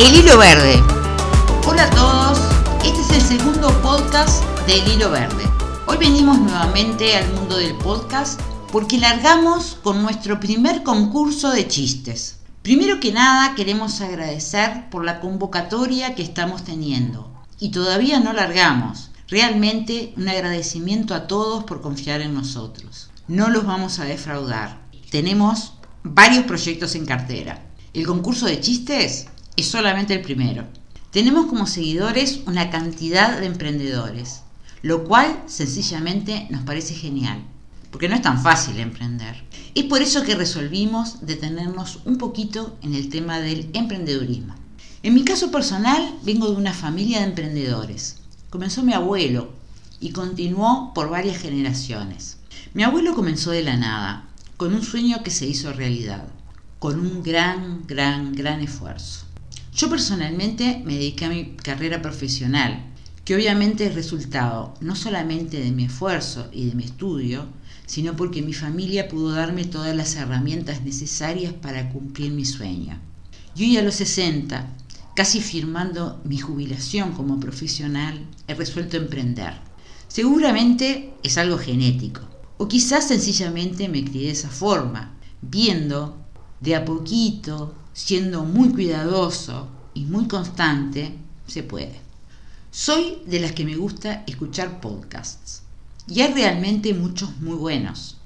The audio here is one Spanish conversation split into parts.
El Hilo Verde. Hola a todos, este es el segundo podcast de El Hilo Verde. Hoy venimos nuevamente al mundo del podcast porque largamos con nuestro primer concurso de chistes. Primero que nada queremos agradecer por la convocatoria que estamos teniendo y todavía no largamos. Realmente un agradecimiento a todos por confiar en nosotros. No los vamos a defraudar. Tenemos varios proyectos en cartera. El concurso de chistes es solamente el primero. Tenemos como seguidores una cantidad de emprendedores, lo cual sencillamente nos parece genial, porque no es tan fácil emprender. Es por eso que resolvimos detenernos un poquito en el tema del emprendedurismo. En mi caso personal, vengo de una familia de emprendedores. Comenzó mi abuelo y continuó por varias generaciones. Mi abuelo comenzó de la nada, con un sueño que se hizo realidad, con un gran, gran, gran esfuerzo. Yo personalmente me dediqué a mi carrera profesional, que obviamente es resultado no solamente de mi esfuerzo y de mi estudio, sino porque mi familia pudo darme todas las herramientas necesarias para cumplir mi sueño. Yo ya a los 60, casi firmando mi jubilación como profesional, he resuelto emprender. Seguramente es algo genético, o quizás sencillamente me crié de esa forma, viendo de a poquito siendo muy cuidadoso y muy constante, se puede. Soy de las que me gusta escuchar podcasts y hay realmente muchos muy buenos.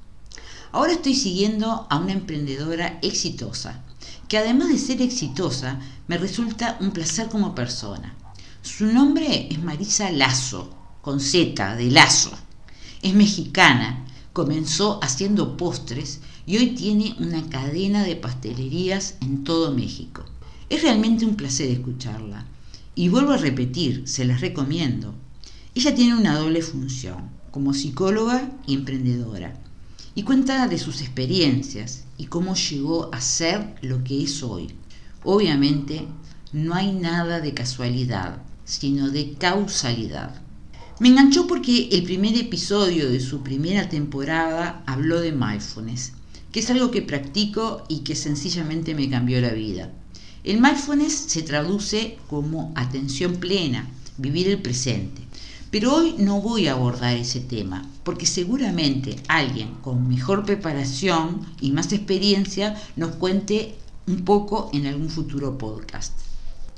Ahora estoy siguiendo a una emprendedora exitosa, que además de ser exitosa, me resulta un placer como persona. Su nombre es Marisa Lazo, con Z, de Lazo. Es mexicana, comenzó haciendo postres y hoy tiene una cadena de pastelerías en todo México. Es realmente un placer escucharla. Y vuelvo a repetir, se las recomiendo. Ella tiene una doble función, como psicóloga y emprendedora, y cuenta de sus experiencias y cómo llegó a ser lo que es hoy. Obviamente, no hay nada de casualidad, sino de causalidad. Me enganchó porque el primer episodio de su primera temporada habló de mindfulness que es algo que practico y que sencillamente me cambió la vida. El mindfulness se traduce como atención plena, vivir el presente. Pero hoy no voy a abordar ese tema, porque seguramente alguien con mejor preparación y más experiencia nos cuente un poco en algún futuro podcast.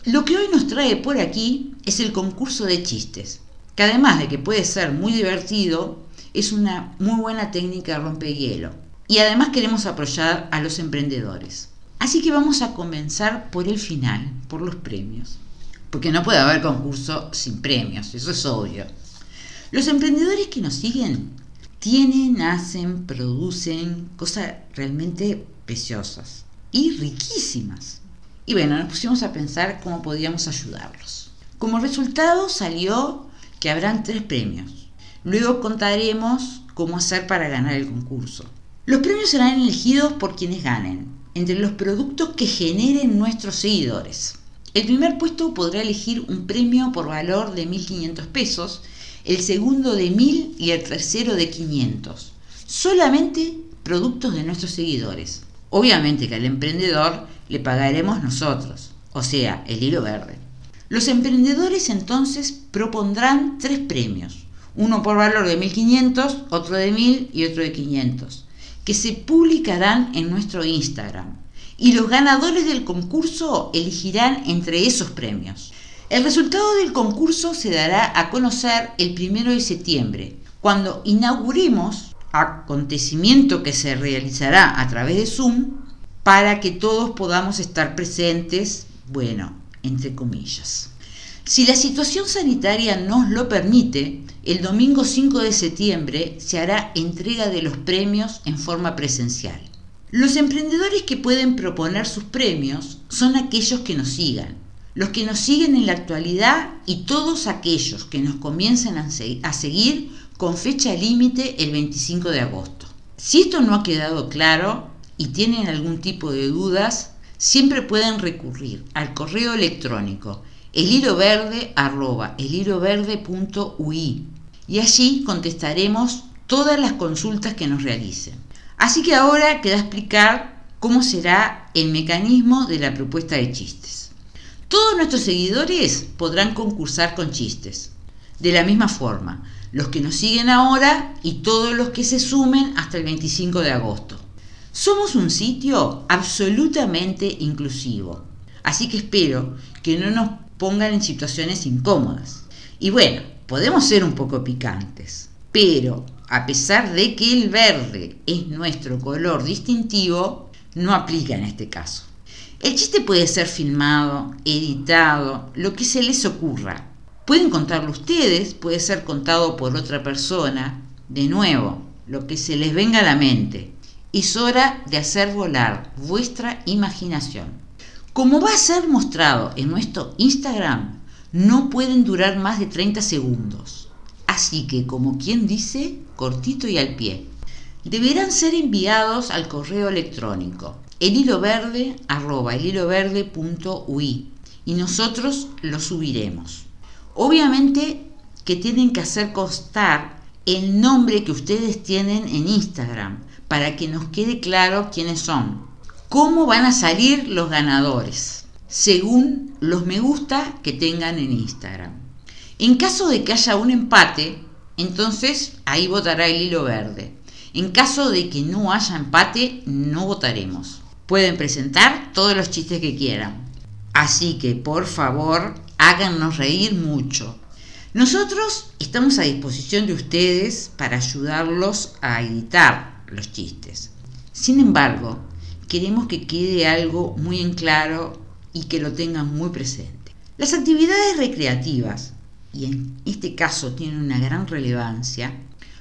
Lo que hoy nos trae por aquí es el concurso de chistes, que además de que puede ser muy divertido, es una muy buena técnica de rompehielo y además queremos apoyar a los emprendedores. Así que vamos a comenzar por el final, por los premios. Porque no puede haber concurso sin premios, eso es obvio. Los emprendedores que nos siguen tienen, hacen, producen cosas realmente preciosas y riquísimas. Y bueno, nos pusimos a pensar cómo podíamos ayudarlos. Como resultado salió que habrán tres premios. Luego contaremos cómo hacer para ganar el concurso. Los premios serán elegidos por quienes ganen, entre los productos que generen nuestros seguidores. El primer puesto podrá elegir un premio por valor de 1.500 pesos, el segundo de 1.000 y el tercero de 500. Solamente productos de nuestros seguidores. Obviamente que al emprendedor le pagaremos nosotros, o sea, el hilo verde. Los emprendedores entonces propondrán tres premios, uno por valor de 1.500, otro de 1.000 y otro de 500 que se publicarán en nuestro Instagram y los ganadores del concurso elegirán entre esos premios. El resultado del concurso se dará a conocer el primero de septiembre, cuando inauguremos acontecimiento que se realizará a través de Zoom para que todos podamos estar presentes, bueno, entre comillas. Si la situación sanitaria nos lo permite, el domingo 5 de septiembre se hará entrega de los premios en forma presencial. Los emprendedores que pueden proponer sus premios son aquellos que nos sigan, los que nos siguen en la actualidad y todos aquellos que nos comiencen a seguir con fecha límite el 25 de agosto. Si esto no ha quedado claro y tienen algún tipo de dudas, siempre pueden recurrir al correo electrónico elhiloverde.ui y allí contestaremos todas las consultas que nos realicen. Así que ahora queda explicar cómo será el mecanismo de la propuesta de chistes. Todos nuestros seguidores podrán concursar con chistes. De la misma forma, los que nos siguen ahora y todos los que se sumen hasta el 25 de agosto. Somos un sitio absolutamente inclusivo, así que espero que no nos pongan en situaciones incómodas. Y bueno, podemos ser un poco picantes, pero a pesar de que el verde es nuestro color distintivo, no aplica en este caso. El chiste puede ser filmado, editado, lo que se les ocurra. Pueden contarlo ustedes, puede ser contado por otra persona. De nuevo, lo que se les venga a la mente. Es hora de hacer volar vuestra imaginación. Como va a ser mostrado en nuestro Instagram, no pueden durar más de 30 segundos. Así que, como quien dice, cortito y al pie. Deberán ser enviados al correo electrónico elhiloverde.ui y nosotros lo subiremos. Obviamente que tienen que hacer constar el nombre que ustedes tienen en Instagram para que nos quede claro quiénes son. ¿Cómo van a salir los ganadores? Según los me gusta que tengan en Instagram. En caso de que haya un empate, entonces ahí votará el hilo verde. En caso de que no haya empate, no votaremos. Pueden presentar todos los chistes que quieran. Así que por favor, háganos reír mucho. Nosotros estamos a disposición de ustedes para ayudarlos a editar los chistes. Sin embargo, queremos que quede algo muy en claro y que lo tengan muy presente. Las actividades recreativas, y en este caso tienen una gran relevancia,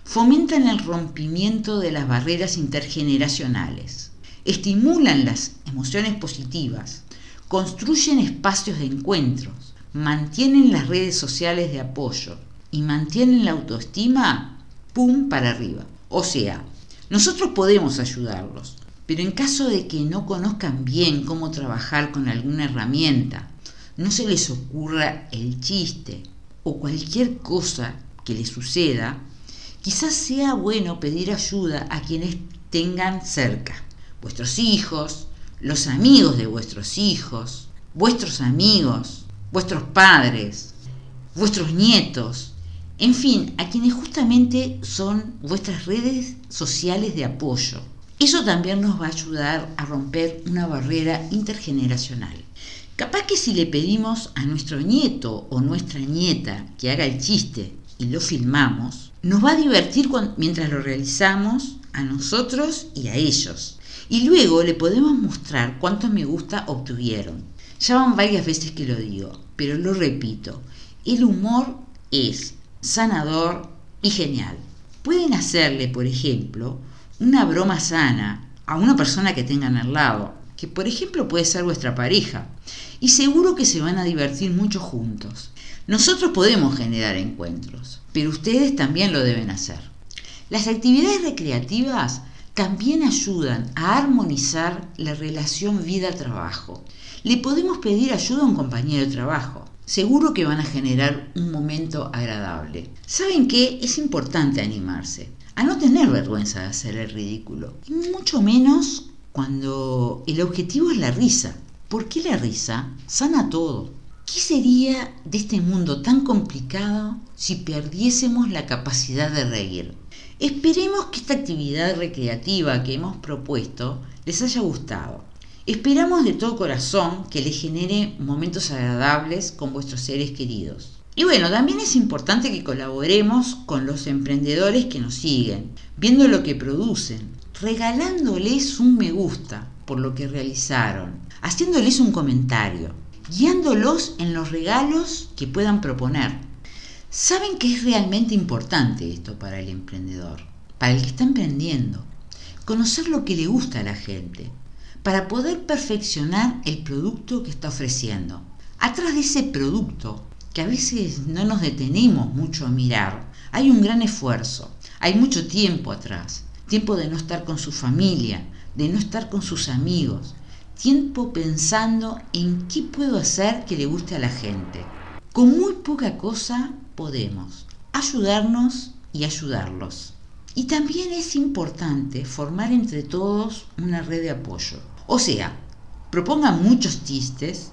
fomentan el rompimiento de las barreras intergeneracionales estimulan las emociones positivas, construyen espacios de encuentros, mantienen las redes sociales de apoyo y mantienen la autoestima, ¡pum!, para arriba. O sea, nosotros podemos ayudarlos, pero en caso de que no conozcan bien cómo trabajar con alguna herramienta, no se les ocurra el chiste o cualquier cosa que les suceda, quizás sea bueno pedir ayuda a quienes tengan cerca vuestros hijos, los amigos de vuestros hijos, vuestros amigos, vuestros padres, vuestros nietos, en fin, a quienes justamente son vuestras redes sociales de apoyo. Eso también nos va a ayudar a romper una barrera intergeneracional. Capaz que si le pedimos a nuestro nieto o nuestra nieta que haga el chiste y lo filmamos, nos va a divertir mientras lo realizamos a nosotros y a ellos. Y luego le podemos mostrar cuántos me gusta obtuvieron. Ya van varias veces que lo digo, pero lo repito. El humor es sanador y genial. Pueden hacerle, por ejemplo, una broma sana a una persona que tengan al lado, que por ejemplo puede ser vuestra pareja, y seguro que se van a divertir mucho juntos. Nosotros podemos generar encuentros, pero ustedes también lo deben hacer. Las actividades recreativas también ayudan a armonizar la relación vida-trabajo. Le podemos pedir ayuda a un compañero de trabajo. Seguro que van a generar un momento agradable. ¿Saben qué? Es importante animarse, a no tener vergüenza de hacer el ridículo. Y mucho menos cuando el objetivo es la risa. ¿Por qué la risa sana todo? ¿Qué sería de este mundo tan complicado si perdiésemos la capacidad de reír? Esperemos que esta actividad recreativa que hemos propuesto les haya gustado. Esperamos de todo corazón que les genere momentos agradables con vuestros seres queridos. Y bueno, también es importante que colaboremos con los emprendedores que nos siguen, viendo lo que producen, regalándoles un me gusta por lo que realizaron, haciéndoles un comentario, guiándolos en los regalos que puedan proponer. ¿Saben que es realmente importante esto para el emprendedor? Para el que está emprendiendo. Conocer lo que le gusta a la gente, para poder perfeccionar el producto que está ofreciendo. Atrás de ese producto, que a veces no nos detenemos mucho a mirar, hay un gran esfuerzo, hay mucho tiempo atrás, tiempo de no estar con su familia, de no estar con sus amigos, tiempo pensando en qué puedo hacer que le guste a la gente. Con muy poca cosa podemos ayudarnos y ayudarlos. Y también es importante formar entre todos una red de apoyo. O sea, propongan muchos chistes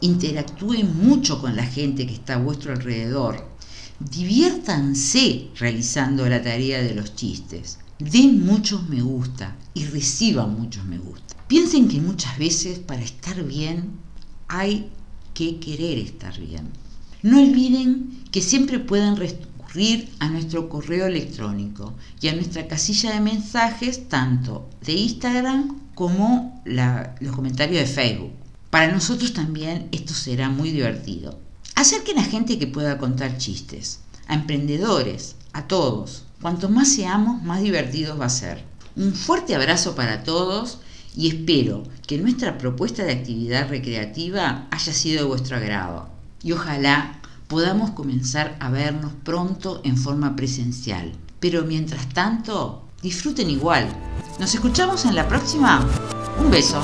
interactúen mucho con la gente que está a vuestro alrededor. Diviértanse realizando la tarea de los chistes. Den muchos me gusta y reciban muchos me gusta. Piensen que muchas veces para estar bien hay que querer estar bien. No olviden que siempre pueden recurrir a nuestro correo electrónico y a nuestra casilla de mensajes tanto de Instagram como los comentarios de Facebook. Para nosotros también esto será muy divertido. Acerquen a gente que pueda contar chistes, a emprendedores, a todos. Cuanto más seamos, más divertidos va a ser. Un fuerte abrazo para todos y espero que nuestra propuesta de actividad recreativa haya sido de vuestro agrado. Y ojalá podamos comenzar a vernos pronto en forma presencial. Pero mientras tanto, disfruten igual. Nos escuchamos en la próxima. Un beso.